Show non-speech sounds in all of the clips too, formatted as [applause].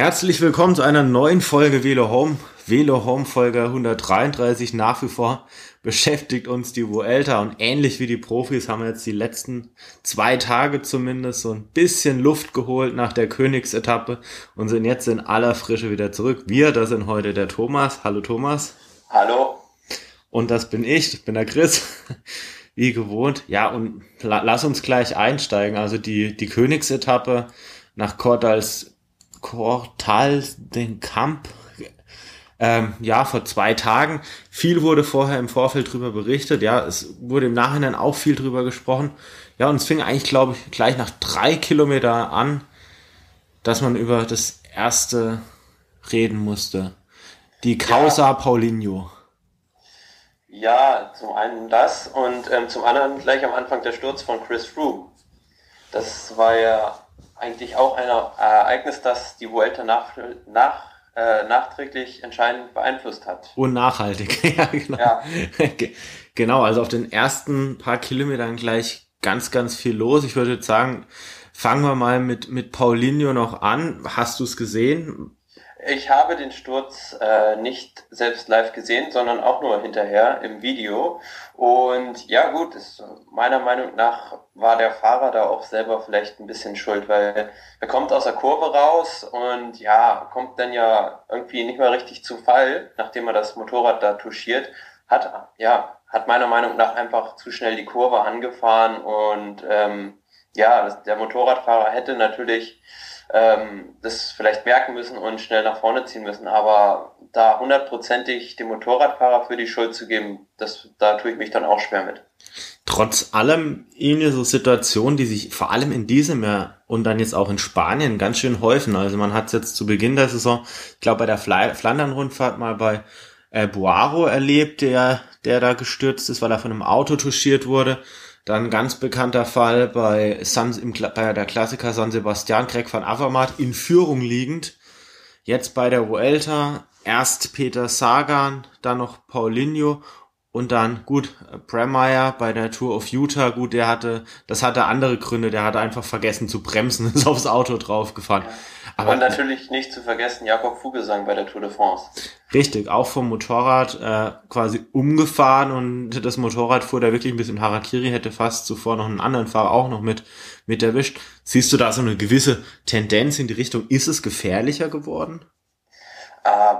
Herzlich willkommen zu einer neuen Folge Velo Home. Velo Home Folge 133. Nach wie vor beschäftigt uns die Vuelta und ähnlich wie die Profis haben wir jetzt die letzten zwei Tage zumindest so ein bisschen Luft geholt nach der Königsetappe und sind jetzt in aller Frische wieder zurück. Wir, das sind heute der Thomas. Hallo Thomas. Hallo. Und das bin ich, ich bin der Chris. [laughs] Wie gewohnt. Ja, und lass uns gleich einsteigen. Also die, die Königsetappe nach Cordals Cortal den Camp. Ähm, ja, vor zwei Tagen. Viel wurde vorher im Vorfeld drüber berichtet. Ja, es wurde im Nachhinein auch viel drüber gesprochen. Ja, und es fing eigentlich, glaube ich, gleich nach drei Kilometer an, dass man über das erste reden musste. Die Causa ja. Paulinho. Ja, zum einen das und ähm, zum anderen gleich am Anfang der Sturz von Chris Froome. Das war ja eigentlich auch ein Ereignis, das die Vuelta nach, nach, äh, nachträglich entscheidend beeinflusst hat. Und nachhaltig, [laughs] ja, genau. Ja. genau, also auf den ersten paar Kilometern gleich ganz, ganz viel los. Ich würde sagen, fangen wir mal mit, mit Paulinho noch an. Hast du es gesehen? Ich habe den Sturz äh, nicht selbst live gesehen, sondern auch nur hinterher im Video. Und ja gut, ist, meiner Meinung nach war der Fahrer da auch selber vielleicht ein bisschen schuld, weil er kommt aus der Kurve raus und ja, kommt dann ja irgendwie nicht mehr richtig zu Fall, nachdem er das Motorrad da touchiert. Hat, ja, hat meiner Meinung nach einfach zu schnell die Kurve angefahren und ähm, ja, das, der Motorradfahrer hätte natürlich ähm, das vielleicht merken müssen und schnell nach vorne ziehen müssen. Aber da hundertprozentig dem Motorradfahrer für die Schuld zu geben, das, da tue ich mich dann auch schwer mit. Trotz allem irgendwie so Situationen, die sich vor allem in diesem Jahr und dann jetzt auch in Spanien ganz schön häufen. Also man hat es jetzt zu Beginn der Saison, ich glaube bei der Flandern-Rundfahrt mal bei äh, Boaro erlebt, der, der da gestürzt ist, weil er von einem Auto touchiert wurde. Dann ganz bekannter Fall bei, San, im, bei der Klassiker San Sebastian, Greg van Avermaet in Führung liegend. Jetzt bei der Vuelta erst Peter Sagan, dann noch Paulinho und dann, gut, Bremeyer bei der Tour of Utah, gut, der hatte, das hatte andere Gründe, der hatte einfach vergessen zu bremsen, [laughs] ist aufs Auto draufgefahren. Ja. Aber und natürlich nicht zu vergessen, Jakob Fugesang bei der Tour de France. Richtig, auch vom Motorrad äh, quasi umgefahren und das Motorrad fuhr da wirklich ein bisschen Harakiri, hätte fast zuvor noch einen anderen Fahrer auch noch mit, mit erwischt. Siehst du da so eine gewisse Tendenz in die Richtung, ist es gefährlicher geworden? Äh,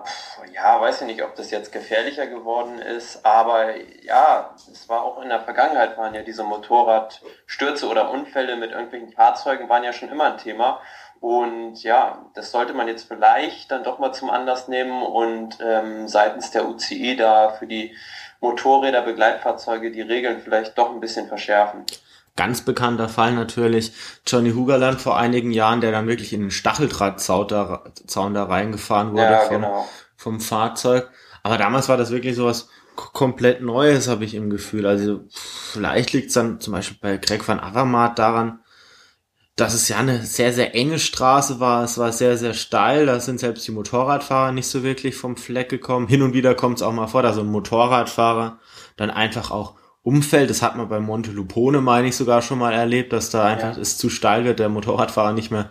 ja, weiß ich nicht, ob das jetzt gefährlicher geworden ist, aber ja, es war auch in der Vergangenheit waren ja diese Motorradstürze oder Unfälle mit irgendwelchen Fahrzeugen waren ja schon immer ein Thema. Und ja, das sollte man jetzt vielleicht dann doch mal zum Anlass nehmen und ähm, seitens der UCI da für die Motorräder, Begleitfahrzeuge die Regeln vielleicht doch ein bisschen verschärfen. Ganz bekannter Fall natürlich Johnny Hugerland vor einigen Jahren, der dann wirklich in den Stacheldrahtzaun da, Zaun da reingefahren wurde ja, vom, genau. vom Fahrzeug. Aber damals war das wirklich sowas komplett Neues, habe ich im Gefühl. Also vielleicht liegt es dann zum Beispiel bei Greg van Avermaet daran, dass es ja eine sehr, sehr enge Straße war. Es war sehr, sehr steil. Da sind selbst die Motorradfahrer nicht so wirklich vom Fleck gekommen. Hin und wieder kommt es auch mal vor, dass so ein Motorradfahrer dann einfach auch umfällt. Das hat man bei Monte Lupone, meine ich, sogar schon mal erlebt, dass da einfach ja. es zu steil wird, der Motorradfahrer nicht mehr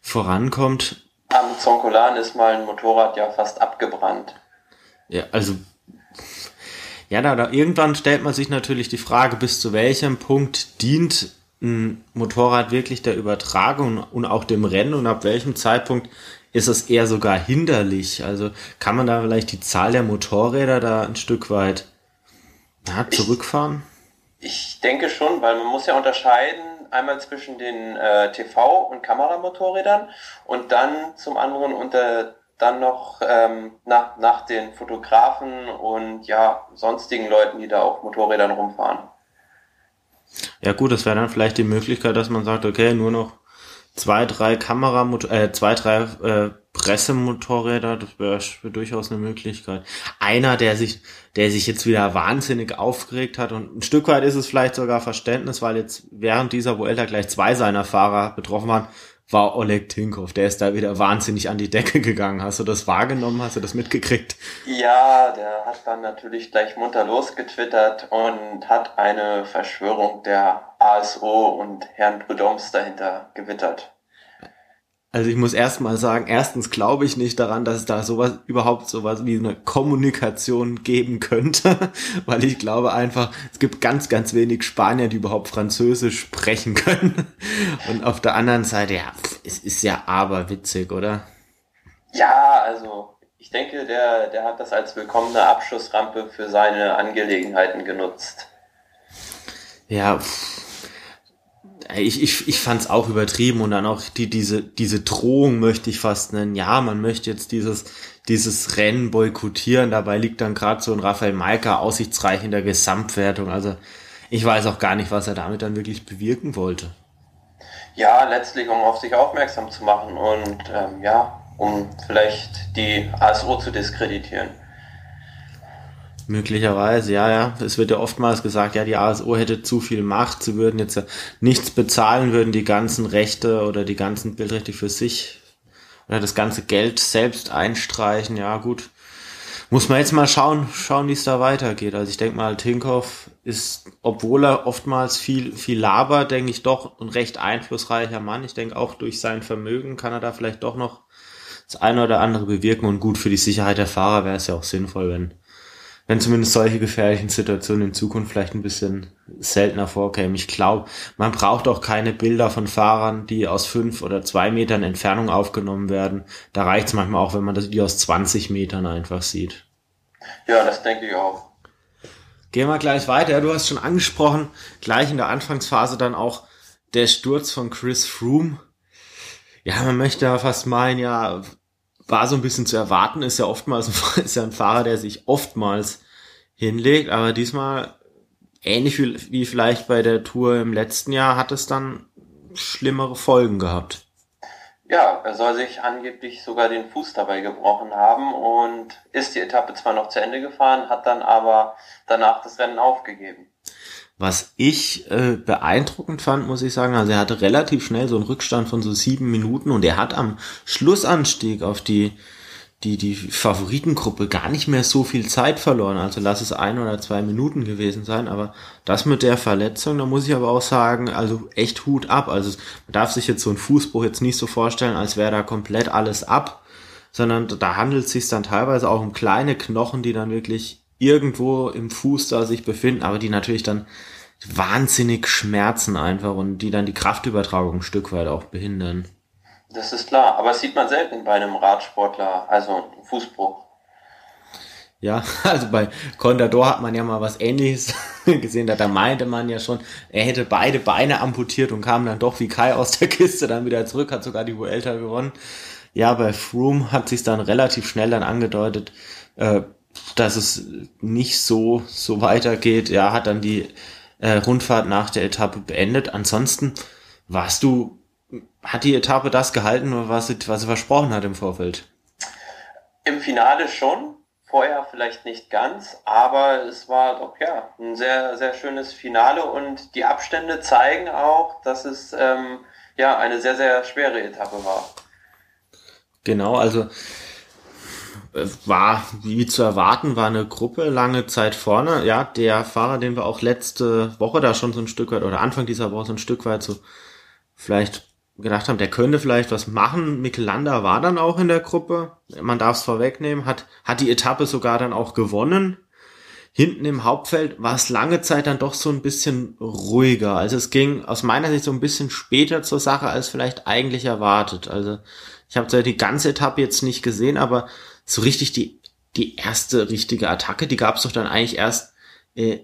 vorankommt. Am Zonkolan ist mal ein Motorrad ja fast abgebrannt. Ja, also ja, da, da irgendwann stellt man sich natürlich die Frage, bis zu welchem Punkt dient Motorrad wirklich der Übertragung und auch dem Rennen und ab welchem Zeitpunkt ist es eher sogar hinderlich? Also kann man da vielleicht die Zahl der Motorräder da ein Stück weit ja, zurückfahren? Ich, ich denke schon, weil man muss ja unterscheiden einmal zwischen den äh, TV- und Kameramotorrädern und dann zum anderen unter dann noch ähm, nach, nach den Fotografen und ja sonstigen Leuten, die da auf Motorrädern rumfahren. Ja gut, das wäre dann vielleicht die Möglichkeit, dass man sagt, okay, nur noch zwei, drei Kameramotor, äh, zwei, drei äh, Pressemotorräder, das wäre wär durchaus eine Möglichkeit. Einer, der sich, der sich jetzt wieder wahnsinnig aufgeregt hat und ein Stück weit ist es vielleicht sogar Verständnis, weil jetzt während dieser Vuelta gleich zwei seiner Fahrer betroffen waren, war Oleg Tinkov. Der ist da wieder wahnsinnig an die Decke gegangen. Hast du das wahrgenommen? Hast du das mitgekriegt? Ja, der hat dann natürlich gleich munter losgetwittert und hat eine Verschwörung der ASO und Herrn Prudhoms dahinter gewittert. Also ich muss erstmal sagen, erstens glaube ich nicht daran, dass es da sowas überhaupt sowas wie eine Kommunikation geben könnte, [laughs] weil ich glaube einfach, es gibt ganz, ganz wenig Spanier, die überhaupt Französisch sprechen können. [laughs] Und auf der anderen Seite, ja, es ist ja aber witzig, oder? Ja, also ich denke, der, der hat das als willkommene Abschussrampe für seine Angelegenheiten genutzt. Ja, pff ich, ich, ich fand es auch übertrieben und dann auch die, diese, diese Drohung möchte ich fast nennen. Ja, man möchte jetzt dieses, dieses Rennen boykottieren. Dabei liegt dann gerade so ein Raphael Maika aussichtsreich in der Gesamtwertung. Also ich weiß auch gar nicht, was er damit dann wirklich bewirken wollte. Ja, letztlich, um auf sich aufmerksam zu machen und ähm, ja, um vielleicht die ASO zu diskreditieren. Möglicherweise, ja, ja. Es wird ja oftmals gesagt, ja, die ASO hätte zu viel Macht, sie würden jetzt nichts bezahlen, würden die ganzen Rechte oder die ganzen Bildrechte für sich oder das ganze Geld selbst einstreichen. Ja, gut. Muss man jetzt mal schauen, schauen, wie es da weitergeht. Also ich denke mal, Tinkoff ist, obwohl er oftmals viel, viel labert, denke ich doch ein recht einflussreicher Mann. Ich denke auch durch sein Vermögen kann er da vielleicht doch noch das eine oder andere bewirken und gut für die Sicherheit der Fahrer wäre es ja auch sinnvoll, wenn wenn zumindest solche gefährlichen Situationen in Zukunft vielleicht ein bisschen seltener vorkämen. Ich glaube, man braucht auch keine Bilder von Fahrern, die aus fünf oder zwei Metern Entfernung aufgenommen werden. Da reicht es manchmal auch, wenn man das die aus 20 Metern einfach sieht. Ja, das denke ich auch. Gehen wir gleich weiter. Du hast schon angesprochen, gleich in der Anfangsphase dann auch der Sturz von Chris Froome. Ja, man möchte ja fast meinen, ja, war so ein bisschen zu erwarten, ist ja oftmals [laughs] ist ja ein Fahrer, der sich oftmals hinlegt, aber diesmal ähnlich wie, wie vielleicht bei der Tour im letzten Jahr hat es dann schlimmere Folgen gehabt. Ja, er soll sich angeblich sogar den Fuß dabei gebrochen haben und ist die Etappe zwar noch zu Ende gefahren, hat dann aber danach das Rennen aufgegeben. Was ich äh, beeindruckend fand, muss ich sagen, also er hatte relativ schnell so einen Rückstand von so sieben Minuten und er hat am Schlussanstieg auf die die, die Favoritengruppe gar nicht mehr so viel Zeit verloren. Also lass es ein oder zwei Minuten gewesen sein. Aber das mit der Verletzung, da muss ich aber auch sagen, also echt Hut ab. Also man darf sich jetzt so ein Fußbruch jetzt nicht so vorstellen, als wäre da komplett alles ab, sondern da handelt es sich dann teilweise auch um kleine Knochen, die dann wirklich irgendwo im Fuß da sich befinden, aber die natürlich dann wahnsinnig schmerzen einfach und die dann die Kraftübertragung ein Stück weit auch behindern. Das ist klar, aber das sieht man selten bei einem Radsportler, also Fußbruch. Ja, [laughs] also bei Contador hat man ja mal was ähnliches [laughs] gesehen, da, da meinte man ja schon, er hätte beide Beine amputiert und kam dann doch wie Kai aus der Kiste dann wieder zurück, hat sogar die Vuelta gewonnen. Ja, bei Froome hat sich dann relativ schnell dann angedeutet, äh, dass es nicht so, so weitergeht. Er hat dann die äh, Rundfahrt nach der Etappe beendet. Ansonsten warst du, hat die Etappe das gehalten, was sie, was sie versprochen hat im Vorfeld? Im Finale schon. Vorher vielleicht nicht ganz, aber es war doch ja ein sehr, sehr schönes Finale und die Abstände zeigen auch, dass es ähm, ja eine sehr, sehr schwere Etappe war. Genau, also war, wie zu erwarten, war eine Gruppe lange Zeit vorne. Ja, der Fahrer, den wir auch letzte Woche da schon so ein Stück weit oder Anfang dieser Woche so ein Stück weit so vielleicht gedacht haben, der könnte vielleicht was machen. Mikkel Landa war dann auch in der Gruppe. Man darf es vorwegnehmen, hat, hat die Etappe sogar dann auch gewonnen. Hinten im Hauptfeld war es lange Zeit dann doch so ein bisschen ruhiger. Also es ging aus meiner Sicht so ein bisschen später zur Sache als vielleicht eigentlich erwartet. Also ich habe zwar die ganze Etappe jetzt nicht gesehen, aber so richtig die, die erste richtige Attacke, die gab es doch dann eigentlich erst äh,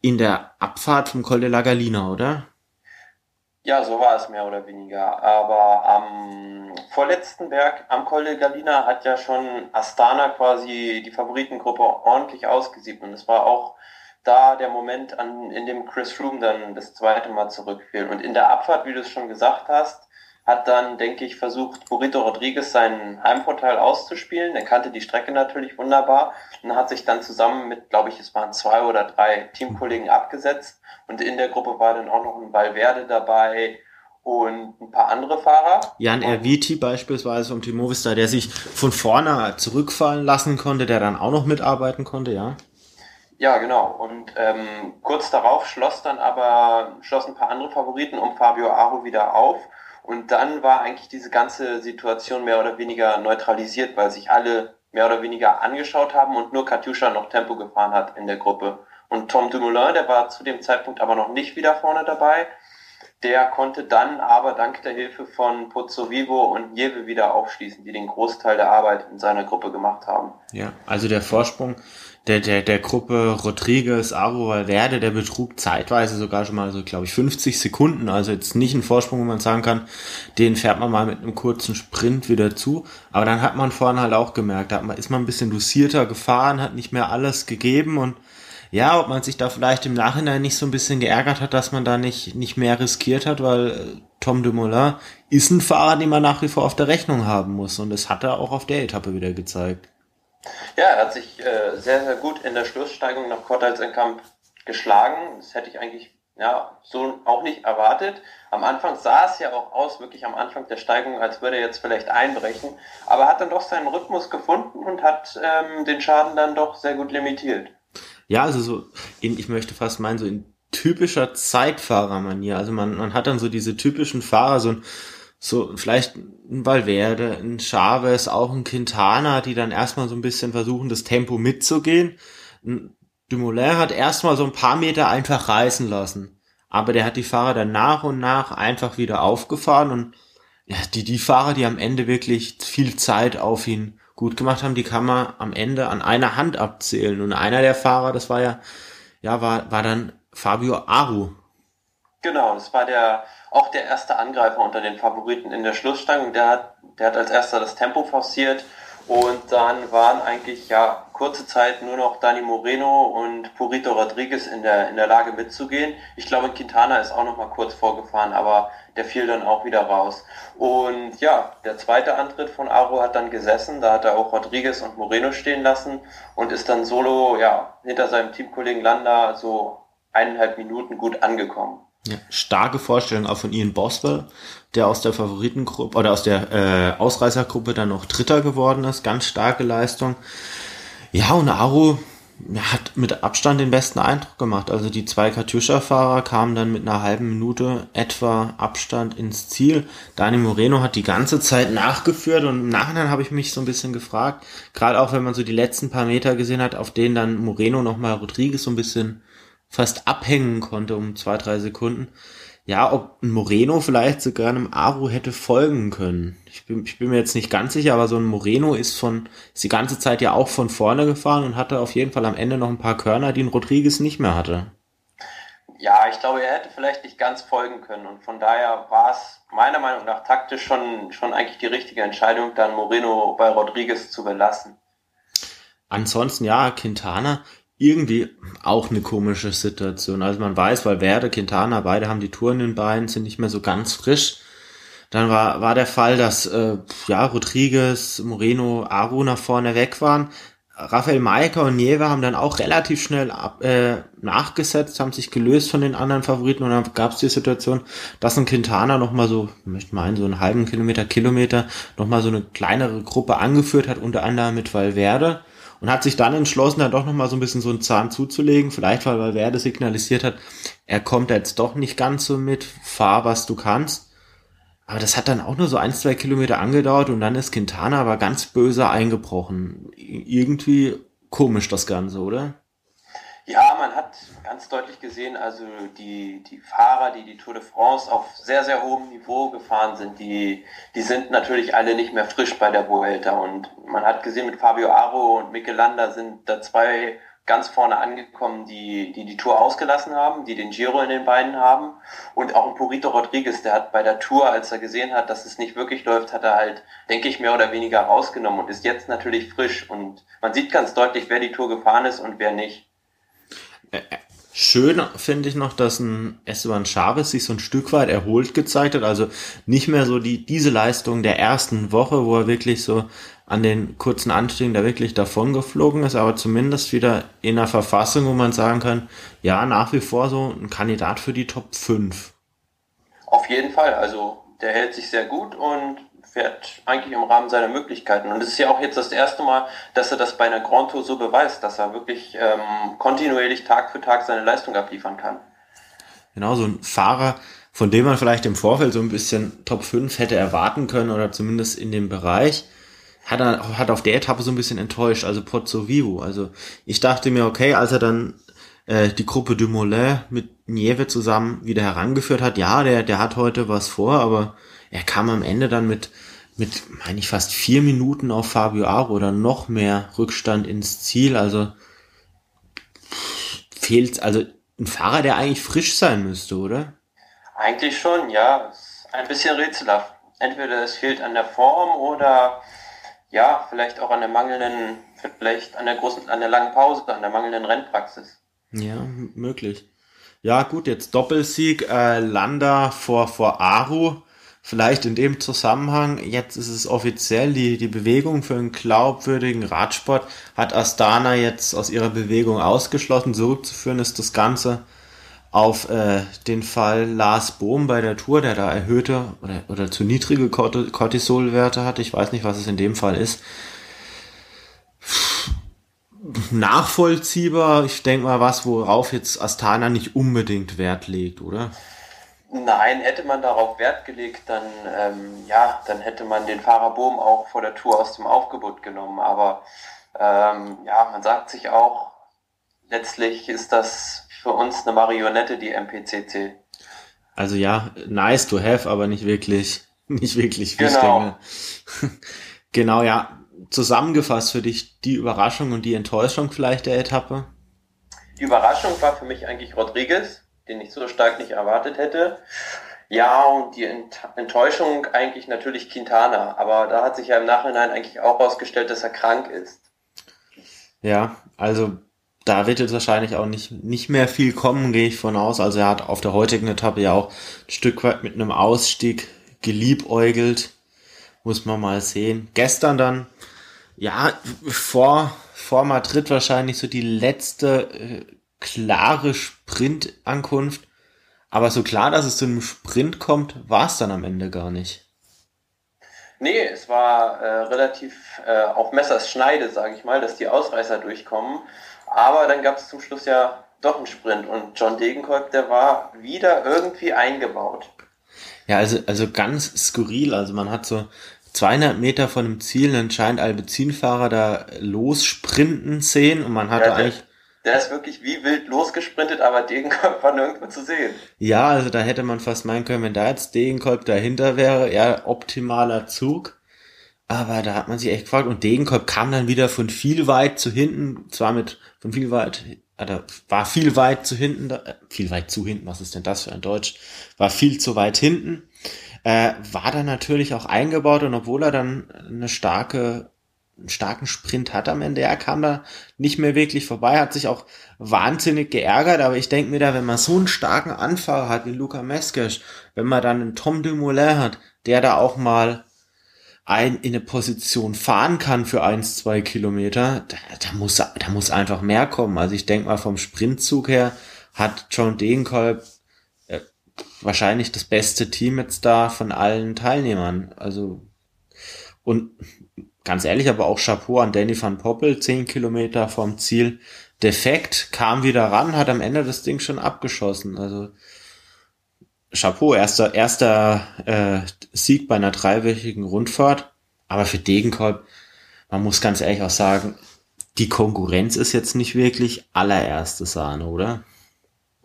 in der Abfahrt vom Col de la Galina, oder? Ja, so war es mehr oder weniger. Aber am vorletzten Berg, am Col de Galina, hat ja schon Astana quasi die Favoritengruppe ordentlich ausgesiebt. Und es war auch da der Moment, an, in dem Chris Froome dann das zweite Mal zurückfiel. Und in der Abfahrt, wie du es schon gesagt hast, hat dann, denke ich, versucht, Burrito Rodriguez seinen Heimvorteil auszuspielen. Er kannte die Strecke natürlich wunderbar und hat sich dann zusammen mit, glaube ich, es waren zwei oder drei Teamkollegen abgesetzt. Und in der Gruppe war dann auch noch ein Valverde dabei und ein paar andere Fahrer. Jan Erviti beispielsweise vom Team Movistar, der sich von vorne zurückfallen lassen konnte, der dann auch noch mitarbeiten konnte, ja. Ja, genau. Und ähm, kurz darauf schloss dann aber schlossen ein paar andere Favoriten um Fabio Aro wieder auf Und dann war eigentlich diese ganze Situation mehr oder weniger neutralisiert, weil sich alle mehr oder weniger angeschaut haben und nur Katjuscha noch Tempo gefahren hat in der Gruppe. Und Tom Dumoulin, der war zu dem Zeitpunkt aber noch nicht wieder vorne dabei. Der konnte dann aber dank der Hilfe von Pozzo Vivo und Jewe wieder aufschließen, die den Großteil der Arbeit in seiner Gruppe gemacht haben. Ja, also der Vorsprung der, der, der Gruppe Rodriguez, Aro Valverde, der betrug zeitweise sogar schon mal so, glaube ich, 50 Sekunden. Also jetzt nicht ein Vorsprung, wo man sagen kann, den fährt man mal mit einem kurzen Sprint wieder zu. Aber dann hat man vorne halt auch gemerkt, da ist man ein bisschen dosierter gefahren, hat nicht mehr alles gegeben und ja, ob man sich da vielleicht im Nachhinein nicht so ein bisschen geärgert hat, dass man da nicht, nicht mehr riskiert hat, weil äh, Tom Dumoulin ist ein Fahrer, den man nach wie vor auf der Rechnung haben muss. Und das hat er auch auf der Etappe wieder gezeigt. Ja, er hat sich äh, sehr, sehr gut in der Schlusssteigung nach Kortalsenkamp geschlagen. Das hätte ich eigentlich ja, so auch nicht erwartet. Am Anfang sah es ja auch aus, wirklich am Anfang der Steigung, als würde er jetzt vielleicht einbrechen, aber hat dann doch seinen Rhythmus gefunden und hat ähm, den Schaden dann doch sehr gut limitiert. Ja, also so, in, ich möchte fast meinen, so in typischer Zeitfahrermanier. Also man, man hat dann so diese typischen Fahrer, so ein so vielleicht ein Valverde, ein Chavez, auch ein Quintana, die dann erstmal so ein bisschen versuchen, das Tempo mitzugehen. Dumoulin hat erstmal so ein paar Meter einfach reißen lassen. Aber der hat die Fahrer dann nach und nach einfach wieder aufgefahren und ja, die, die Fahrer, die am Ende wirklich viel Zeit auf ihn gut gemacht haben, die kann man am Ende an einer Hand abzählen. Und einer der Fahrer, das war ja, ja, war, war dann Fabio Aru. Genau, das war der auch der erste Angreifer unter den Favoriten in der Schlussstange. Der hat, der hat als erster das Tempo forciert und dann waren eigentlich ja kurze Zeit nur noch Dani Moreno und Purito Rodriguez in der, in der Lage mitzugehen. Ich glaube, Quintana ist auch noch mal kurz vorgefahren, aber der fiel dann auch wieder raus. Und ja, der zweite Antritt von Aro hat dann gesessen. Da hat er auch Rodriguez und Moreno stehen lassen und ist dann solo ja hinter seinem Teamkollegen Landa so eineinhalb Minuten gut angekommen. Ja, starke Vorstellung auch von Ian Boswell, der aus der Favoritengruppe oder aus der äh, Ausreißergruppe dann noch Dritter geworden ist. Ganz starke Leistung. Ja, und Aru ja, hat mit Abstand den besten Eindruck gemacht. Also die zwei Katjuscha-Fahrer kamen dann mit einer halben Minute etwa Abstand ins Ziel. Dani Moreno hat die ganze Zeit nachgeführt und im Nachhinein habe ich mich so ein bisschen gefragt, gerade auch wenn man so die letzten paar Meter gesehen hat, auf denen dann Moreno nochmal Rodriguez so ein bisschen fast abhängen konnte um zwei, drei Sekunden. Ja, ob ein Moreno vielleicht sogar einem Aru hätte folgen können. Ich bin, ich bin mir jetzt nicht ganz sicher, aber so ein Moreno ist von, ist die ganze Zeit ja auch von vorne gefahren und hatte auf jeden Fall am Ende noch ein paar Körner, die ein Rodriguez nicht mehr hatte. Ja, ich glaube, er hätte vielleicht nicht ganz folgen können und von daher war es meiner Meinung nach taktisch schon, schon eigentlich die richtige Entscheidung, dann Moreno bei Rodriguez zu belassen. Ansonsten ja, Quintana, irgendwie auch eine komische Situation. Also man weiß, weil Werde, Quintana, beide haben die Touren in den Beinen, sind nicht mehr so ganz frisch. Dann war, war der Fall, dass äh, ja, Rodriguez, Moreno, Aru nach vorne weg waren. Rafael Maika und Nieve haben dann auch relativ schnell ab, äh, nachgesetzt, haben sich gelöst von den anderen Favoriten und dann gab es die Situation, dass ein Quintana nochmal so, ich möchte meinen, so einen halben Kilometer, Kilometer nochmal so eine kleinere Gruppe angeführt hat, unter anderem mit Valverde und hat sich dann entschlossen, dann doch nochmal so ein bisschen so einen Zahn zuzulegen. Vielleicht, weil Valverde signalisiert hat, er kommt jetzt doch nicht ganz so mit, fahr, was du kannst. Aber das hat dann auch nur so ein, zwei Kilometer angedauert und dann ist Quintana aber ganz böse eingebrochen. Irgendwie komisch das Ganze, oder? Ja, man hat ganz deutlich gesehen, also die, die Fahrer, die die Tour de France auf sehr, sehr hohem Niveau gefahren sind, die, die sind natürlich alle nicht mehr frisch bei der Vuelta. Und man hat gesehen, mit Fabio Aro und Mikel Landa sind da zwei ganz vorne angekommen, die, die die Tour ausgelassen haben, die den Giro in den Beinen haben. Und auch ein Purito Rodriguez, der hat bei der Tour, als er gesehen hat, dass es nicht wirklich läuft, hat er halt, denke ich, mehr oder weniger rausgenommen und ist jetzt natürlich frisch. Und man sieht ganz deutlich, wer die Tour gefahren ist und wer nicht. Schön finde ich noch, dass ein Esteban Chavez sich so ein Stück weit erholt gezeigt hat. Also nicht mehr so die, diese Leistung der ersten Woche, wo er wirklich so an den kurzen Anstiegen da wirklich davon geflogen ist, aber zumindest wieder in einer Verfassung, wo man sagen kann, ja, nach wie vor so ein Kandidat für die Top 5. Auf jeden Fall. Also der hält sich sehr gut und fährt eigentlich im Rahmen seiner Möglichkeiten. Und es ist ja auch jetzt das erste Mal, dass er das bei einer Grand Tour so beweist, dass er wirklich ähm, kontinuierlich Tag für Tag seine Leistung abliefern kann. Genau, so ein Fahrer von dem man vielleicht im Vorfeld so ein bisschen Top 5 hätte erwarten können oder zumindest in dem Bereich, hat er hat auf der Etappe so ein bisschen enttäuscht, also Pozzo Vivo. Also ich dachte mir, okay, als er dann äh, die Gruppe Dumoulin mit Nieve zusammen wieder herangeführt hat, ja, der, der hat heute was vor, aber er kam am Ende dann mit, mit, meine ich, fast vier Minuten auf Fabio Aro oder noch mehr Rückstand ins Ziel. Also fehlt, also ein Fahrer, der eigentlich frisch sein müsste, oder? Eigentlich schon, ja. Ein bisschen rätselhaft. Entweder es fehlt an der Form oder ja, vielleicht auch an der mangelnden, vielleicht an der großen, an der langen Pause, an der mangelnden Rennpraxis. Ja, möglich. Ja, gut, jetzt Doppelsieg, äh, Landa vor, vor Aru. Vielleicht in dem Zusammenhang, jetzt ist es offiziell, die, die Bewegung für einen glaubwürdigen Radsport hat Astana jetzt aus ihrer Bewegung ausgeschlossen. Zurückzuführen ist das Ganze auf äh, den Fall Lars Bohm bei der Tour, der da erhöhte oder, oder zu niedrige Cortisolwerte hatte. Ich weiß nicht, was es in dem Fall ist. Nachvollziehbar, ich denke mal was, worauf jetzt Astana nicht unbedingt Wert legt, oder? Nein, hätte man darauf Wert gelegt, dann ähm, ja, dann hätte man den Fahrer Bohm auch vor der Tour aus dem Aufgebot genommen. Aber ähm, ja, man sagt sich auch, letztlich ist das für uns eine Marionette, die MPCC. Also ja, nice to have, aber nicht wirklich, [laughs] nicht wirklich wichtig. Genau. [laughs] genau, ja. Zusammengefasst für dich die Überraschung und die Enttäuschung vielleicht der Etappe? Die Überraschung war für mich eigentlich Rodriguez, den ich so stark nicht erwartet hätte. Ja, und die Enttäuschung eigentlich natürlich Quintana, aber da hat sich ja im Nachhinein eigentlich auch herausgestellt, dass er krank ist. Ja, also da wird jetzt wahrscheinlich auch nicht, nicht mehr viel kommen, gehe ich von aus. Also er hat auf der heutigen Etappe ja auch ein Stück weit mit einem Ausstieg geliebäugelt. Muss man mal sehen. Gestern dann, ja, vor, vor Madrid wahrscheinlich so die letzte äh, klare Sprintankunft. Aber so klar, dass es zu einem Sprint kommt, war es dann am Ende gar nicht. Nee, es war äh, relativ äh, auf Messers Schneide, sage ich mal, dass die Ausreißer durchkommen. Aber dann gab es zum Schluss ja doch einen Sprint und John Degenkolb, der war wieder irgendwie eingebaut. Ja, also, also ganz skurril. Also man hat so 200 Meter von dem Ziel einen scheint Albezinfahrer da lossprinten sehen und man hatte ja, eigentlich... Der ist wirklich wie wild losgesprintet, aber Degenkolb [laughs] war nirgendwo zu sehen. Ja, also da hätte man fast meinen können, wenn da jetzt Degenkolb dahinter wäre, ja, optimaler Zug. Aber da hat man sich echt gefragt und Degenkolb kam dann wieder von viel weit zu hinten, zwar mit von viel weit, also war viel weit zu hinten, äh, viel weit zu hinten, was ist denn das für ein Deutsch? War viel zu weit hinten, äh, war dann natürlich auch eingebaut und obwohl er dann eine starke, einen starken Sprint hat am Ende, er kam da nicht mehr wirklich vorbei, hat sich auch wahnsinnig geärgert, aber ich denke mir da, wenn man so einen starken Anfahrer hat wie Luca Meskes, wenn man dann einen Tom Dumoulin hat, der da auch mal ein, in eine Position fahren kann für eins, zwei Kilometer, da, da, muss, da muss einfach mehr kommen. Also ich denke mal vom Sprintzug her hat John Degenkolb äh, wahrscheinlich das beste Team jetzt da von allen Teilnehmern. Also und ganz ehrlich, aber auch Chapeau an Danny van Poppel, zehn Kilometer vom Ziel defekt, kam wieder ran, hat am Ende das Ding schon abgeschossen. Also Chapeau, erster, erster äh, Sieg bei einer dreiwöchigen Rundfahrt. Aber für Degenkolb, man muss ganz ehrlich auch sagen, die Konkurrenz ist jetzt nicht wirklich allererste Sahne, oder?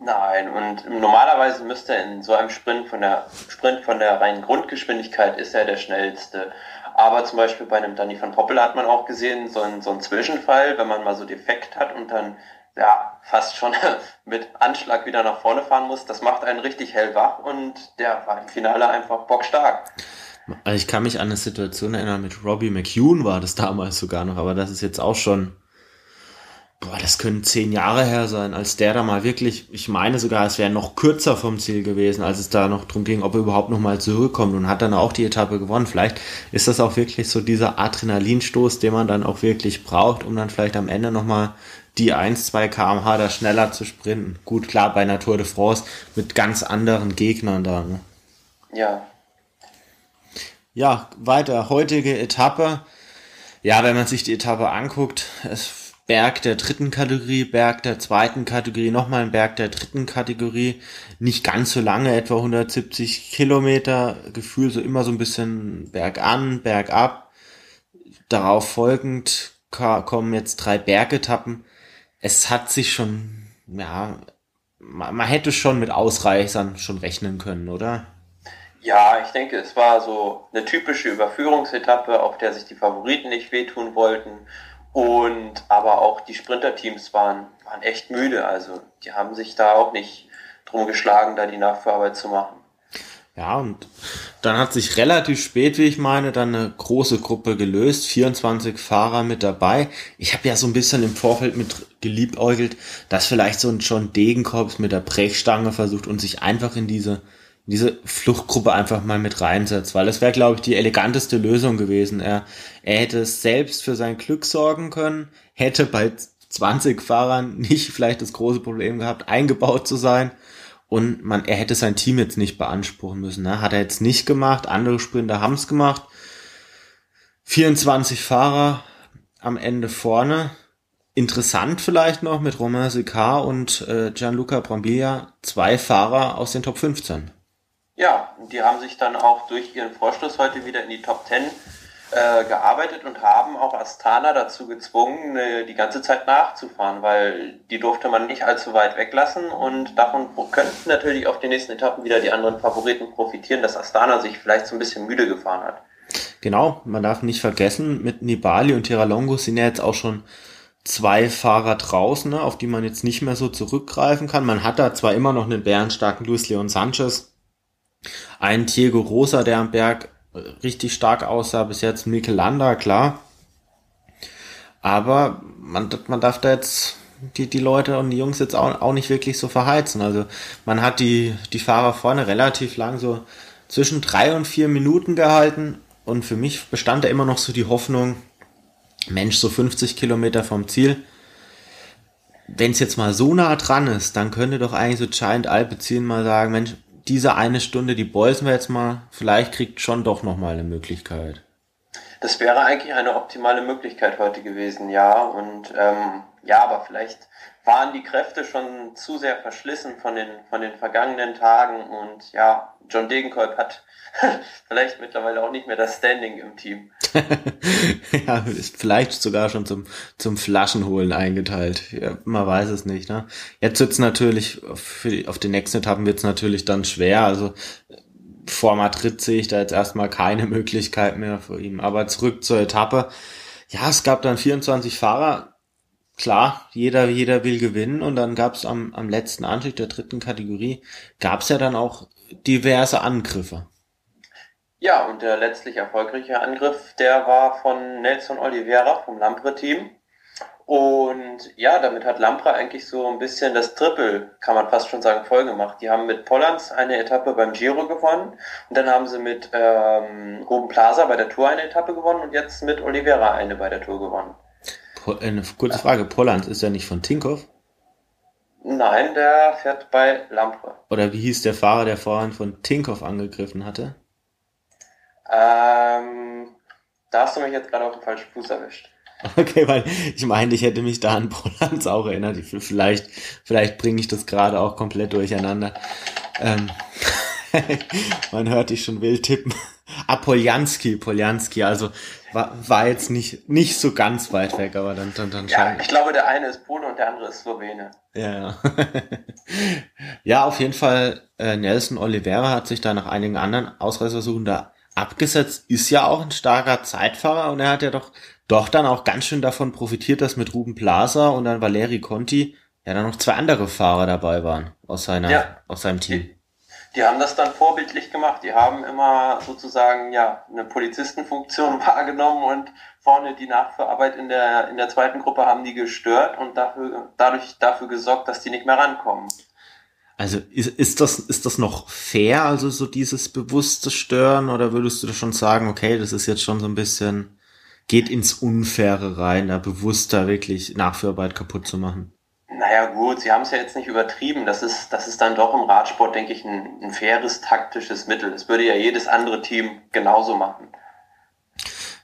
Nein, und normalerweise müsste in so einem Sprint von der Sprint von der reinen Grundgeschwindigkeit ist er der schnellste. Aber zum Beispiel bei einem Danny van Poppel hat man auch gesehen, so ein, so ein Zwischenfall, wenn man mal so defekt hat und dann ja, fast schon [laughs] mit Anschlag wieder nach vorne fahren muss, das macht einen richtig hellwach und der war im Finale einfach bockstark. Also ich kann mich an eine Situation erinnern, mit Robbie McEwen war das damals sogar noch, aber das ist jetzt auch schon, boah, das können zehn Jahre her sein, als der da mal wirklich, ich meine sogar, es wäre noch kürzer vom Ziel gewesen, als es da noch drum ging, ob er überhaupt noch mal zurückkommt und hat dann auch die Etappe gewonnen. Vielleicht ist das auch wirklich so dieser Adrenalinstoß, den man dann auch wirklich braucht, um dann vielleicht am Ende noch mal die 1, 2 kmh da schneller zu sprinten. Gut, klar, bei einer Tour de France mit ganz anderen Gegnern da. Ne? Ja. Ja, weiter. Heutige Etappe. Ja, wenn man sich die Etappe anguckt, es Berg der dritten Kategorie, Berg der zweiten Kategorie, nochmal ein Berg der dritten Kategorie. Nicht ganz so lange, etwa 170 Kilometer. Gefühl so immer so ein bisschen bergan, bergab. Darauf folgend kommen jetzt drei Bergetappen. Es hat sich schon, ja, man, man hätte schon mit Ausreißern schon rechnen können, oder? Ja, ich denke, es war so eine typische Überführungsetappe, auf der sich die Favoriten nicht wehtun wollten. Und aber auch die Sprinterteams waren, waren echt müde. Also die haben sich da auch nicht drum geschlagen, da die Nachführarbeit zu machen. Ja, und dann hat sich relativ spät, wie ich meine, dann eine große Gruppe gelöst, 24 Fahrer mit dabei. Ich habe ja so ein bisschen im Vorfeld mit geliebäugelt, dass vielleicht so ein John Degenkorps mit der Brechstange versucht und sich einfach in diese diese Fluchtgruppe einfach mal mit reinsetzt, weil das wäre, glaube ich, die eleganteste Lösung gewesen. Er, er hätte selbst für sein Glück sorgen können, hätte bei 20 Fahrern nicht vielleicht das große Problem gehabt, eingebaut zu sein. Und man, er hätte sein Team jetzt nicht beanspruchen müssen. Ne? Hat er jetzt nicht gemacht, andere Sprinter haben es gemacht. 24 Fahrer am Ende vorne. Interessant vielleicht noch mit Romain Sicard und äh, Gianluca Brambilla, zwei Fahrer aus den Top 15. Ja, die haben sich dann auch durch ihren Vorstoß heute wieder in die Top 10 äh, gearbeitet und haben auch Astana dazu gezwungen, äh, die ganze Zeit nachzufahren, weil die durfte man nicht allzu weit weglassen und davon könnten natürlich auf den nächsten Etappen wieder die anderen Favoriten profitieren, dass Astana sich vielleicht so ein bisschen müde gefahren hat. Genau, man darf nicht vergessen, mit Nibali und Tiralongo sind ja jetzt auch schon zwei Fahrer draußen, ne, auf die man jetzt nicht mehr so zurückgreifen kann. Man hat da zwar immer noch einen bärenstarken Luis Leon Sanchez, ein Diego Rosa, der am Berg richtig stark aussah, bis jetzt Mikel Landa, klar. Aber man, man darf da jetzt die, die Leute und die Jungs jetzt auch, auch nicht wirklich so verheizen. Also man hat die, die Fahrer vorne relativ lang so zwischen drei und vier Minuten gehalten. Und für mich bestand da immer noch so die Hoffnung, Mensch, so 50 Kilometer vom Ziel. Wenn es jetzt mal so nah dran ist, dann könnte doch eigentlich so Giant Alpecin mal sagen, Mensch, diese eine Stunde, die bolzen wir jetzt mal, vielleicht kriegt schon doch nochmal eine Möglichkeit. Das wäre eigentlich eine optimale Möglichkeit heute gewesen, ja. Und ähm, ja, aber vielleicht waren die Kräfte schon zu sehr verschlissen von den, von den vergangenen Tagen und ja, John Degenkolb hat [laughs] vielleicht mittlerweile auch nicht mehr das Standing im Team. [laughs] ja, ist vielleicht sogar schon zum, zum Flaschenholen eingeteilt. Ja, man weiß es nicht. Ne? Jetzt wird's natürlich, für auf den nächsten Etappen wird's natürlich dann schwer. Also vor Madrid sehe ich da jetzt erstmal keine Möglichkeit mehr für ihn. Aber zurück zur Etappe. Ja, es gab dann 24 Fahrer. Klar, jeder, jeder will gewinnen und dann gab's am, am letzten Anstieg der dritten Kategorie, gab's ja dann auch diverse Angriffe. Ja, und der letztlich erfolgreiche Angriff, der war von Nelson Oliveira vom Lampre-Team. Und ja, damit hat Lampre eigentlich so ein bisschen das Triple, kann man fast schon sagen, voll gemacht. Die haben mit Pollands eine Etappe beim Giro gewonnen und dann haben sie mit ähm, Ruben Plaza bei der Tour eine Etappe gewonnen und jetzt mit Oliveira eine bei der Tour gewonnen. Eine kurze Frage, Pollands ist ja nicht von Tinkoff? Nein, der fährt bei Lampre. Oder wie hieß der Fahrer, der vorhin von Tinkoff angegriffen hatte? Ähm, da hast du mich jetzt gerade auf den falschen Fuß erwischt. [laughs] Okay, weil ich meine, ich hätte mich da an Polans auch erinnert. Vielleicht, vielleicht bringe ich das gerade auch komplett durcheinander. Ähm, [laughs] man hört dich schon wild tippen. Ah, Poljanski, also war, war jetzt nicht, nicht so ganz weit weg, aber dann, dann, dann Ja, ich glaube, der eine ist Pole und der andere ist Slowene. Ja, ja. [laughs] ja, auf jeden Fall, äh, Nelson Oliveira hat sich da nach einigen anderen Ausreißersuchen da abgesetzt, ist ja auch ein starker Zeitfahrer und er hat ja doch, doch dann auch ganz schön davon profitiert, dass mit Ruben Plaza und dann Valeri Conti ja dann noch zwei andere Fahrer dabei waren aus seiner, ja. aus seinem Team. Die, haben das dann vorbildlich gemacht. Die haben immer sozusagen, ja, eine Polizistenfunktion [laughs] wahrgenommen und vorne die Nachverarbeit in der, in der zweiten Gruppe haben die gestört und dafür, dadurch dafür gesorgt, dass die nicht mehr rankommen. Also ist, ist das ist das noch fair, also so dieses bewusste Stören, oder würdest du schon sagen, okay, das ist jetzt schon so ein bisschen geht ins Unfaire rein, da bewusster wirklich Nachführarbeit kaputt zu machen? Naja gut, sie haben es ja jetzt nicht übertrieben. Das ist, das ist dann doch im Radsport, denke ich, ein, ein faires taktisches Mittel. Das würde ja jedes andere Team genauso machen.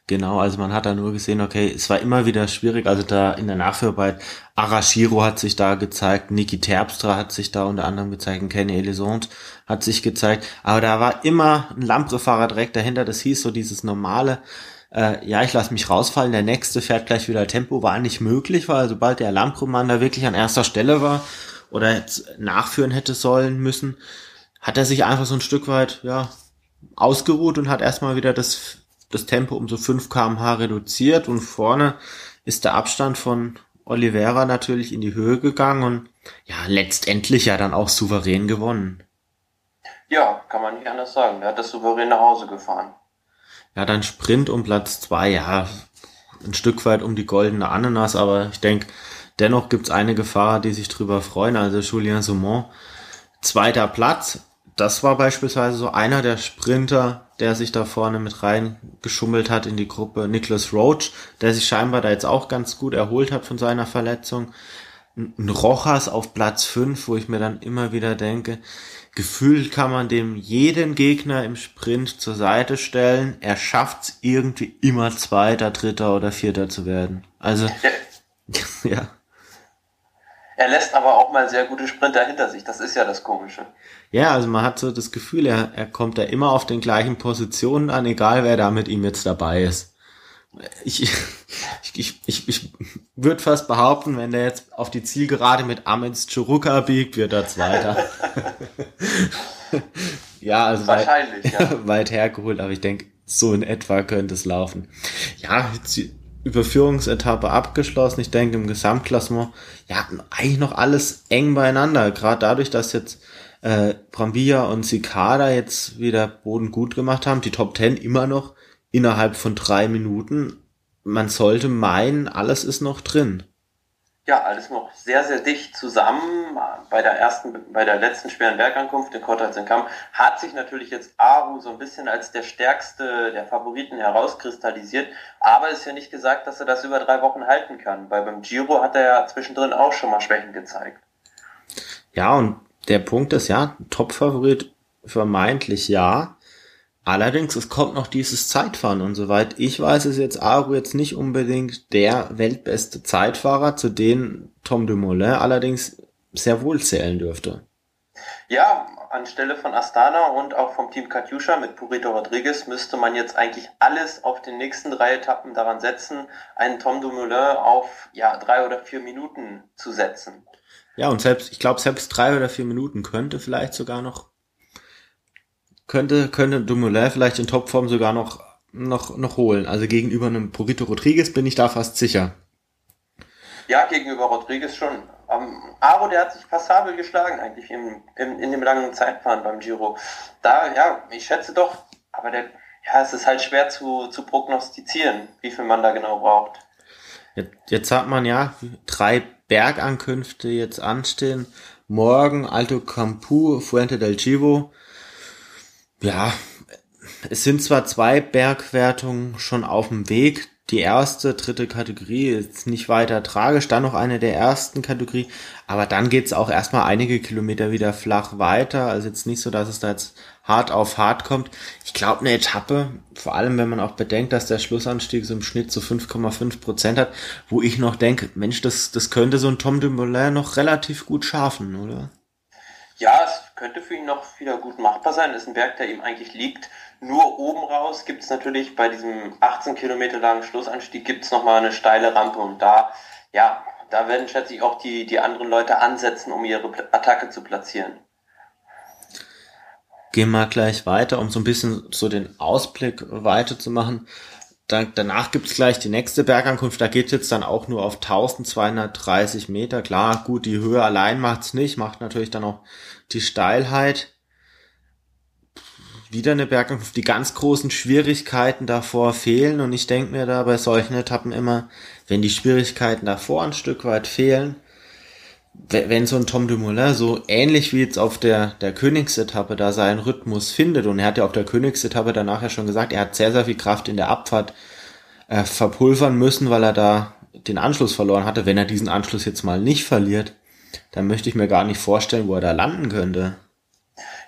Genau, also man hat da nur gesehen, okay, es war immer wieder schwierig, also da in der Nachführarbeit, Arashiro hat sich da gezeigt, Niki Terpstra hat sich da unter anderem gezeigt, Kenny Elisond hat sich gezeigt, aber da war immer ein Lampre-Fahrer direkt dahinter, das hieß so dieses normale, äh, ja, ich lasse mich rausfallen, der nächste fährt gleich wieder Tempo, war nicht möglich, weil sobald der Lampre-Mann da wirklich an erster Stelle war oder jetzt nachführen hätte sollen müssen, hat er sich einfach so ein Stück weit, ja, ausgeruht und hat erstmal wieder das das Tempo um so 5 kmh reduziert und vorne ist der Abstand von Oliveira natürlich in die Höhe gegangen und ja, letztendlich ja dann auch souverän gewonnen. Ja, kann man nicht anders sagen. Er hat das souverän nach Hause gefahren. Ja, dann Sprint um Platz 2, ja, ein Stück weit um die goldene Ananas, aber ich denke, dennoch gibt's einige Fahrer, die sich drüber freuen. Also Julien Saumont, zweiter Platz, das war beispielsweise so einer der Sprinter, der sich da vorne mit reingeschummelt hat in die Gruppe. Nicholas Roach, der sich scheinbar da jetzt auch ganz gut erholt hat von seiner Verletzung. Ein Rochas auf Platz 5, wo ich mir dann immer wieder denke, gefühlt kann man dem jeden Gegner im Sprint zur Seite stellen. Er schafft's irgendwie immer Zweiter, Dritter oder Vierter zu werden. Also, [laughs] ja. Er lässt aber auch mal sehr gute Sprinter hinter sich. Das ist ja das Komische. Ja, also man hat so das Gefühl, er, er kommt da immer auf den gleichen Positionen an, egal wer da mit ihm jetzt dabei ist. Ich, ich, ich, ich, ich würde fast behaupten, wenn der jetzt auf die Zielgerade mit Amens Churuka biegt, wird er Zweiter. [laughs] ja, also Wahrscheinlich, weit, ja. [laughs] weit hergeholt, aber ich denke, so in etwa könnte es laufen. Ja, Überführungsetappe abgeschlossen. Ich denke, im Gesamtklassement, ja, eigentlich noch alles eng beieinander. Gerade dadurch, dass jetzt äh, Brambilla und Cicada jetzt wieder Boden gut gemacht haben. Die Top 10 immer noch innerhalb von drei Minuten. Man sollte meinen, alles ist noch drin. Ja, alles noch sehr, sehr dicht zusammen. Bei der ersten, bei der letzten schweren Bergankunft in Kortazenkamp hat sich natürlich jetzt Aru so ein bisschen als der stärkste der Favoriten herauskristallisiert. Aber ist ja nicht gesagt, dass er das über drei Wochen halten kann, weil beim Giro hat er ja zwischendrin auch schon mal Schwächen gezeigt. Ja, und der Punkt ist ja, Top-Favorit vermeintlich ja. Allerdings, es kommt noch dieses Zeitfahren und soweit ich weiß, ist jetzt Aru jetzt nicht unbedingt der weltbeste Zeitfahrer, zu dem Tom Dumoulin allerdings sehr wohl zählen dürfte. Ja, anstelle von Astana und auch vom Team Katjuscha mit Purito Rodriguez müsste man jetzt eigentlich alles auf den nächsten drei Etappen daran setzen, einen Tom Dumoulin auf ja, drei oder vier Minuten zu setzen. Ja, und selbst, ich glaube, selbst drei oder vier Minuten könnte vielleicht sogar noch könnte, könnte Dumoulin vielleicht in Topform sogar noch, noch, noch holen. Also gegenüber einem Purito Rodriguez bin ich da fast sicher. Ja, gegenüber Rodriguez schon. Um, Aro, der hat sich passabel geschlagen eigentlich im, im, in dem langen Zeitfahren beim Giro. Da, ja, ich schätze doch, aber der, ja, es ist halt schwer zu, zu prognostizieren, wie viel man da genau braucht. Jetzt, jetzt hat man ja drei Bergankünfte jetzt anstehen. Morgen Alto Campu, Fuente del Chivo, ja, es sind zwar zwei Bergwertungen schon auf dem Weg. Die erste, dritte Kategorie ist nicht weiter tragisch, dann noch eine der ersten Kategorie, aber dann geht's auch erstmal einige Kilometer wieder flach weiter. Also jetzt nicht so, dass es da jetzt hart auf hart kommt. Ich glaube, eine Etappe, vor allem wenn man auch bedenkt, dass der Schlussanstieg so im Schnitt so 5,5 Prozent hat, wo ich noch denke, Mensch, das, das könnte so ein Tom Dumoulin noch relativ gut schaffen, oder? Ja, es könnte für ihn noch wieder gut machbar sein. Das ist ein Berg, der ihm eigentlich liegt. Nur oben raus gibt es natürlich bei diesem 18 Kilometer langen Schlussanstieg gibt es nochmal eine steile Rampe und da, ja, da werden schätze ich auch die, die anderen Leute ansetzen, um ihre Attacke zu platzieren. Gehen wir gleich weiter, um so ein bisschen so den Ausblick weiterzumachen. Da, danach gibt's gleich die nächste Bergankunft, da geht jetzt dann auch nur auf 1230 Meter. Klar, gut, die Höhe allein macht's nicht, macht natürlich dann auch die Steilheit. Wieder eine Bergankunft, die ganz großen Schwierigkeiten davor fehlen und ich denke mir da bei solchen Etappen immer, wenn die Schwierigkeiten davor ein Stück weit fehlen, wenn so ein Tom Dumoulin so ähnlich wie jetzt auf der, der Königsetappe da seinen Rhythmus findet und er hat ja auf der Königsetappe danach ja schon gesagt, er hat sehr, sehr viel Kraft in der Abfahrt äh, verpulvern müssen, weil er da den Anschluss verloren hatte. Wenn er diesen Anschluss jetzt mal nicht verliert, dann möchte ich mir gar nicht vorstellen, wo er da landen könnte.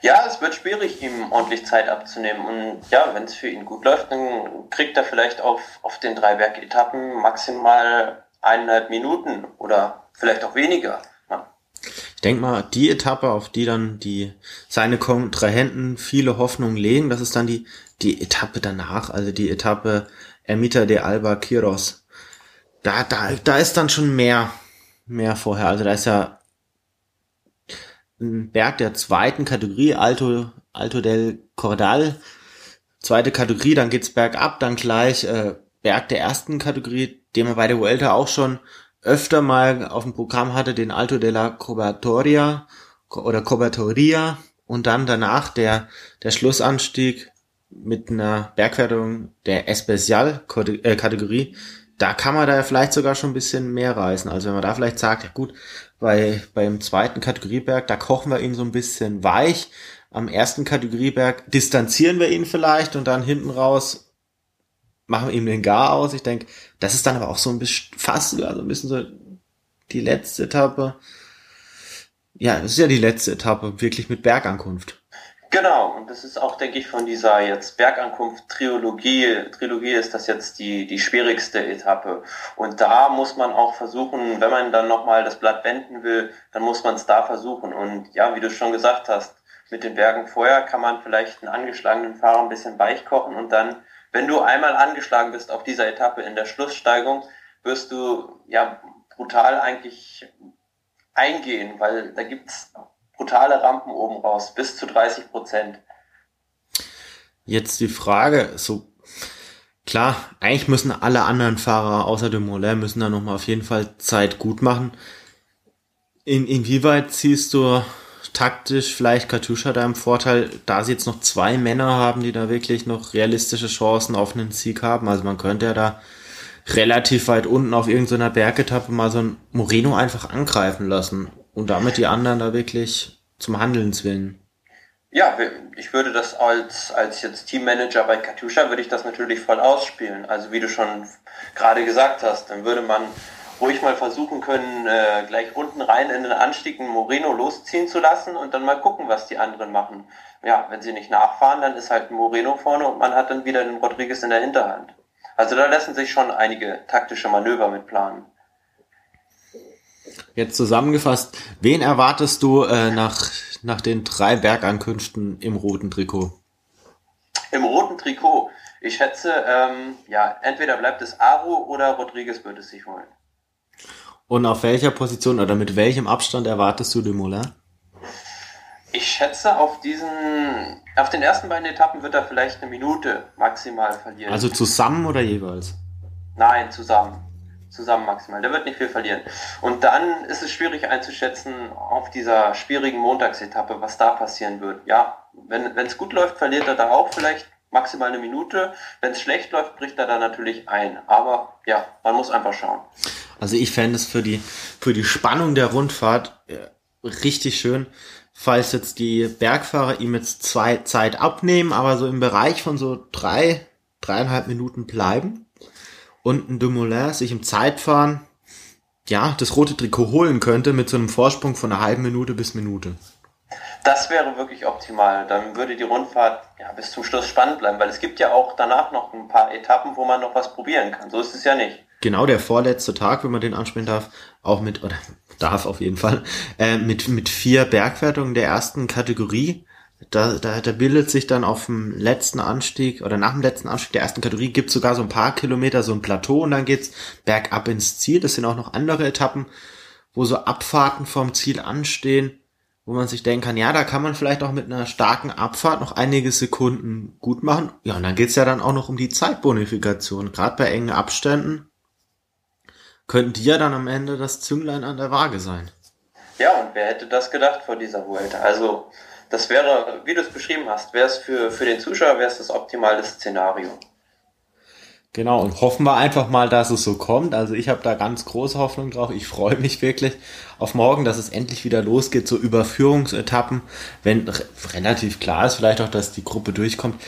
Ja, es wird schwierig, ihm ordentlich Zeit abzunehmen. Und ja, wenn es für ihn gut läuft, dann kriegt er vielleicht auf, auf den drei Bergetappen maximal eineinhalb Minuten oder vielleicht auch weniger. Ich denke mal, die Etappe, auf die dann die seine Kontrahenten viele Hoffnungen legen, das ist dann die, die Etappe danach, also die Etappe Ermita de Alba Kiros. Da, da, da ist dann schon mehr, mehr vorher. Also da ist ja ein Berg der zweiten Kategorie, Alto, Alto del Cordal, zweite Kategorie, dann geht's bergab, dann gleich äh, Berg der ersten Kategorie, den man bei der Vuelta auch schon öfter mal auf dem Programm hatte, den Alto della Cobertoria oder Cobertoria und dann danach der, der Schlussanstieg mit einer Bergwertung der Especial äh. Da kann man da vielleicht sogar schon ein bisschen mehr reißen. Also wenn man da vielleicht sagt, ja gut, bei, beim zweiten Kategorieberg, da kochen wir ihn so ein bisschen weich. Am ersten Kategorieberg distanzieren wir ihn vielleicht und dann hinten raus machen ihm den Gar aus. Ich denke, das ist dann aber auch so ein bisschen fast sogar so ein bisschen so die letzte Etappe. Ja, es ist ja die letzte Etappe, wirklich mit Bergankunft. Genau, und das ist auch, denke ich, von dieser jetzt Bergankunft-Trilogie, Trilogie ist das jetzt die, die schwierigste Etappe. Und da muss man auch versuchen, wenn man dann nochmal das Blatt wenden will, dann muss man es da versuchen. Und ja, wie du schon gesagt hast, mit den Bergen vorher kann man vielleicht einen angeschlagenen Fahrer ein bisschen weich kochen und dann, wenn du einmal angeschlagen bist auf dieser Etappe in der Schlusssteigung, wirst du ja brutal eigentlich eingehen, weil da gibt's brutale Rampen oben raus, bis zu 30 Prozent. Jetzt die Frage, so klar, eigentlich müssen alle anderen Fahrer außer dem Moller müssen da nochmal auf jeden Fall Zeit gut machen. In, inwieweit ziehst du taktisch vielleicht Katusha da im Vorteil, da sie jetzt noch zwei Männer haben, die da wirklich noch realistische Chancen auf einen Sieg haben? Also man könnte ja da relativ weit unten auf irgendeiner Bergetappe mal so ein Moreno einfach angreifen lassen und damit die anderen da wirklich zum Handeln zwingen. Ja, ich würde das als, als jetzt Teammanager bei Katusha würde ich das natürlich voll ausspielen. Also wie du schon gerade gesagt hast, dann würde man ruhig mal versuchen können, äh, gleich unten rein in den Anstieg einen Moreno losziehen zu lassen und dann mal gucken, was die anderen machen. Ja, wenn sie nicht nachfahren, dann ist halt Moreno vorne und man hat dann wieder den Rodriguez in der Hinterhand. Also da lassen sich schon einige taktische Manöver mit planen. Jetzt zusammengefasst, wen erwartest du äh, nach, nach den drei Bergankünften im roten Trikot? Im roten Trikot. Ich schätze, ähm, ja, entweder bleibt es Aro oder Rodriguez würde es sich holen. Und auf welcher Position oder mit welchem Abstand erwartest du Dumoulin? Ich schätze, auf diesen, auf den ersten beiden Etappen wird er vielleicht eine Minute maximal verlieren. Also zusammen oder jeweils? Nein, zusammen zusammen maximal. Der wird nicht viel verlieren. Und dann ist es schwierig einzuschätzen auf dieser schwierigen Montagsetappe, was da passieren wird. Ja, wenn es gut läuft, verliert er da auch vielleicht maximal eine Minute. Wenn es schlecht läuft, bricht er da natürlich ein. Aber ja, man muss einfach schauen. Also ich fände es für die, für die Spannung der Rundfahrt äh, richtig schön, falls jetzt die Bergfahrer ihm jetzt zwei Zeit abnehmen, aber so im Bereich von so drei, dreieinhalb Minuten bleiben und ein Dumoulin sich im Zeitfahren ja, das rote Trikot holen könnte mit so einem Vorsprung von einer halben Minute bis Minute. Das wäre wirklich optimal. Dann würde die Rundfahrt ja, bis zum Schluss spannend bleiben, weil es gibt ja auch danach noch ein paar Etappen, wo man noch was probieren kann. So ist es ja nicht. Genau, der vorletzte Tag, wenn man den ansprechen darf, auch mit, oder [laughs] darf auf jeden Fall, äh, mit, mit vier Bergwertungen der ersten Kategorie. Da, da, da bildet sich dann auf dem letzten Anstieg oder nach dem letzten Anstieg der ersten Kategorie gibt sogar so ein paar Kilometer so ein Plateau und dann geht's bergab ins Ziel. Das sind auch noch andere Etappen, wo so Abfahrten vom Ziel anstehen, wo man sich denken kann, ja, da kann man vielleicht auch mit einer starken Abfahrt noch einige Sekunden gut machen. Ja, und dann geht's ja dann auch noch um die Zeitbonifikation. Gerade bei engen Abständen könnten die ja dann am Ende das Zünglein an der Waage sein. Ja, und wer hätte das gedacht vor dieser Vuelta? Also das wäre, wie du es beschrieben hast, wäre es für, für den Zuschauer wäre es das optimale Szenario. Genau, und hoffen wir einfach mal, dass es so kommt. Also ich habe da ganz große Hoffnung drauf. Ich freue mich wirklich auf morgen, dass es endlich wieder losgeht, so Überführungsetappen. Wenn relativ klar ist, vielleicht auch, dass die Gruppe durchkommt,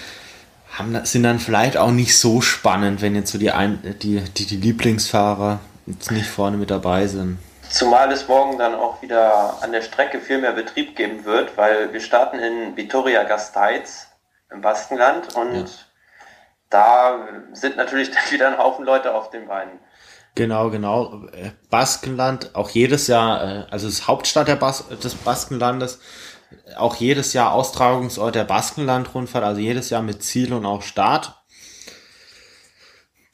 haben, sind dann vielleicht auch nicht so spannend, wenn jetzt so die, ein, die, die, die Lieblingsfahrer jetzt nicht vorne mit dabei sind. Zumal es morgen dann auch wieder an der Strecke viel mehr Betrieb geben wird, weil wir starten in Vitoria-Gasteiz im Baskenland und ja. Da sind natürlich [laughs] dann wieder ein Haufen Leute auf den Beinen. Genau, genau. Äh, Baskenland, auch jedes Jahr, äh, also ist Hauptstadt der Bas des Baskenlandes, auch jedes Jahr Austragungsort der Baskenland-Rundfahrt, also jedes Jahr mit Ziel und auch Start.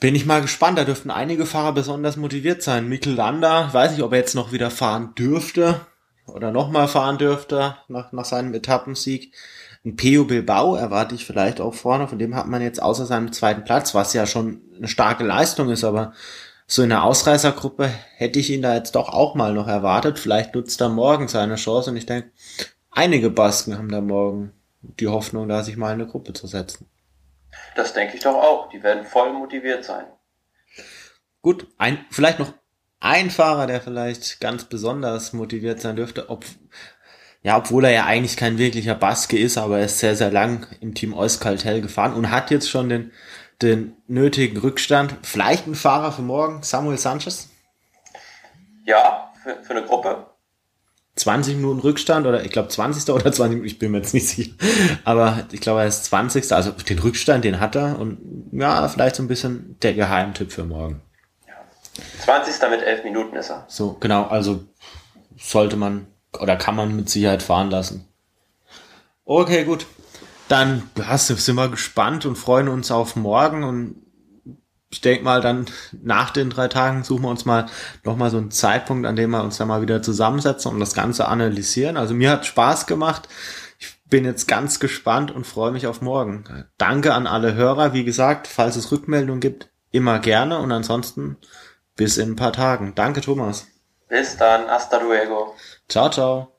Bin ich mal gespannt, da dürften einige Fahrer besonders motiviert sein. Mikkel Landa, weiß nicht, ob er jetzt noch wieder fahren dürfte oder nochmal fahren dürfte nach, nach seinem Etappensieg. Ein Peo Bilbao erwarte ich vielleicht auch vorne, von dem hat man jetzt außer seinem zweiten Platz, was ja schon eine starke Leistung ist, aber so in der Ausreißergruppe hätte ich ihn da jetzt doch auch mal noch erwartet. Vielleicht nutzt er morgen seine Chance und ich denke, einige Basken haben da morgen die Hoffnung, da sich mal in eine Gruppe zu setzen. Das denke ich doch auch. Die werden voll motiviert sein. Gut, ein, vielleicht noch ein Fahrer, der vielleicht ganz besonders motiviert sein dürfte, ob, ja, obwohl er ja eigentlich kein wirklicher Baske ist, aber er ist sehr, sehr lang im Team Euskaltel gefahren und hat jetzt schon den, den nötigen Rückstand. Vielleicht ein Fahrer für morgen, Samuel Sanchez? Ja, für, für eine Gruppe. 20 Minuten Rückstand oder ich glaube 20. oder 20 Minuten, ich bin mir jetzt nicht sicher. Aber ich glaube, er ist 20. Also den Rückstand, den hat er und ja, vielleicht so ein bisschen der Geheimtipp für morgen. Ja. 20. mit 11 Minuten ist er. So, genau, also sollte man oder kann man mit Sicherheit fahren lassen. Okay, gut. Dann ja, sind wir gespannt und freuen uns auf morgen und ich denke mal, dann nach den drei Tagen suchen wir uns mal nochmal so einen Zeitpunkt, an dem wir uns dann mal wieder zusammensetzen und das Ganze analysieren. Also mir hat Spaß gemacht. Ich bin jetzt ganz gespannt und freue mich auf morgen. Danke an alle Hörer. Wie gesagt, falls es Rückmeldungen gibt, immer gerne und ansonsten bis in ein paar Tagen. Danke, Thomas. Bis dann. Hasta luego. Ciao, ciao.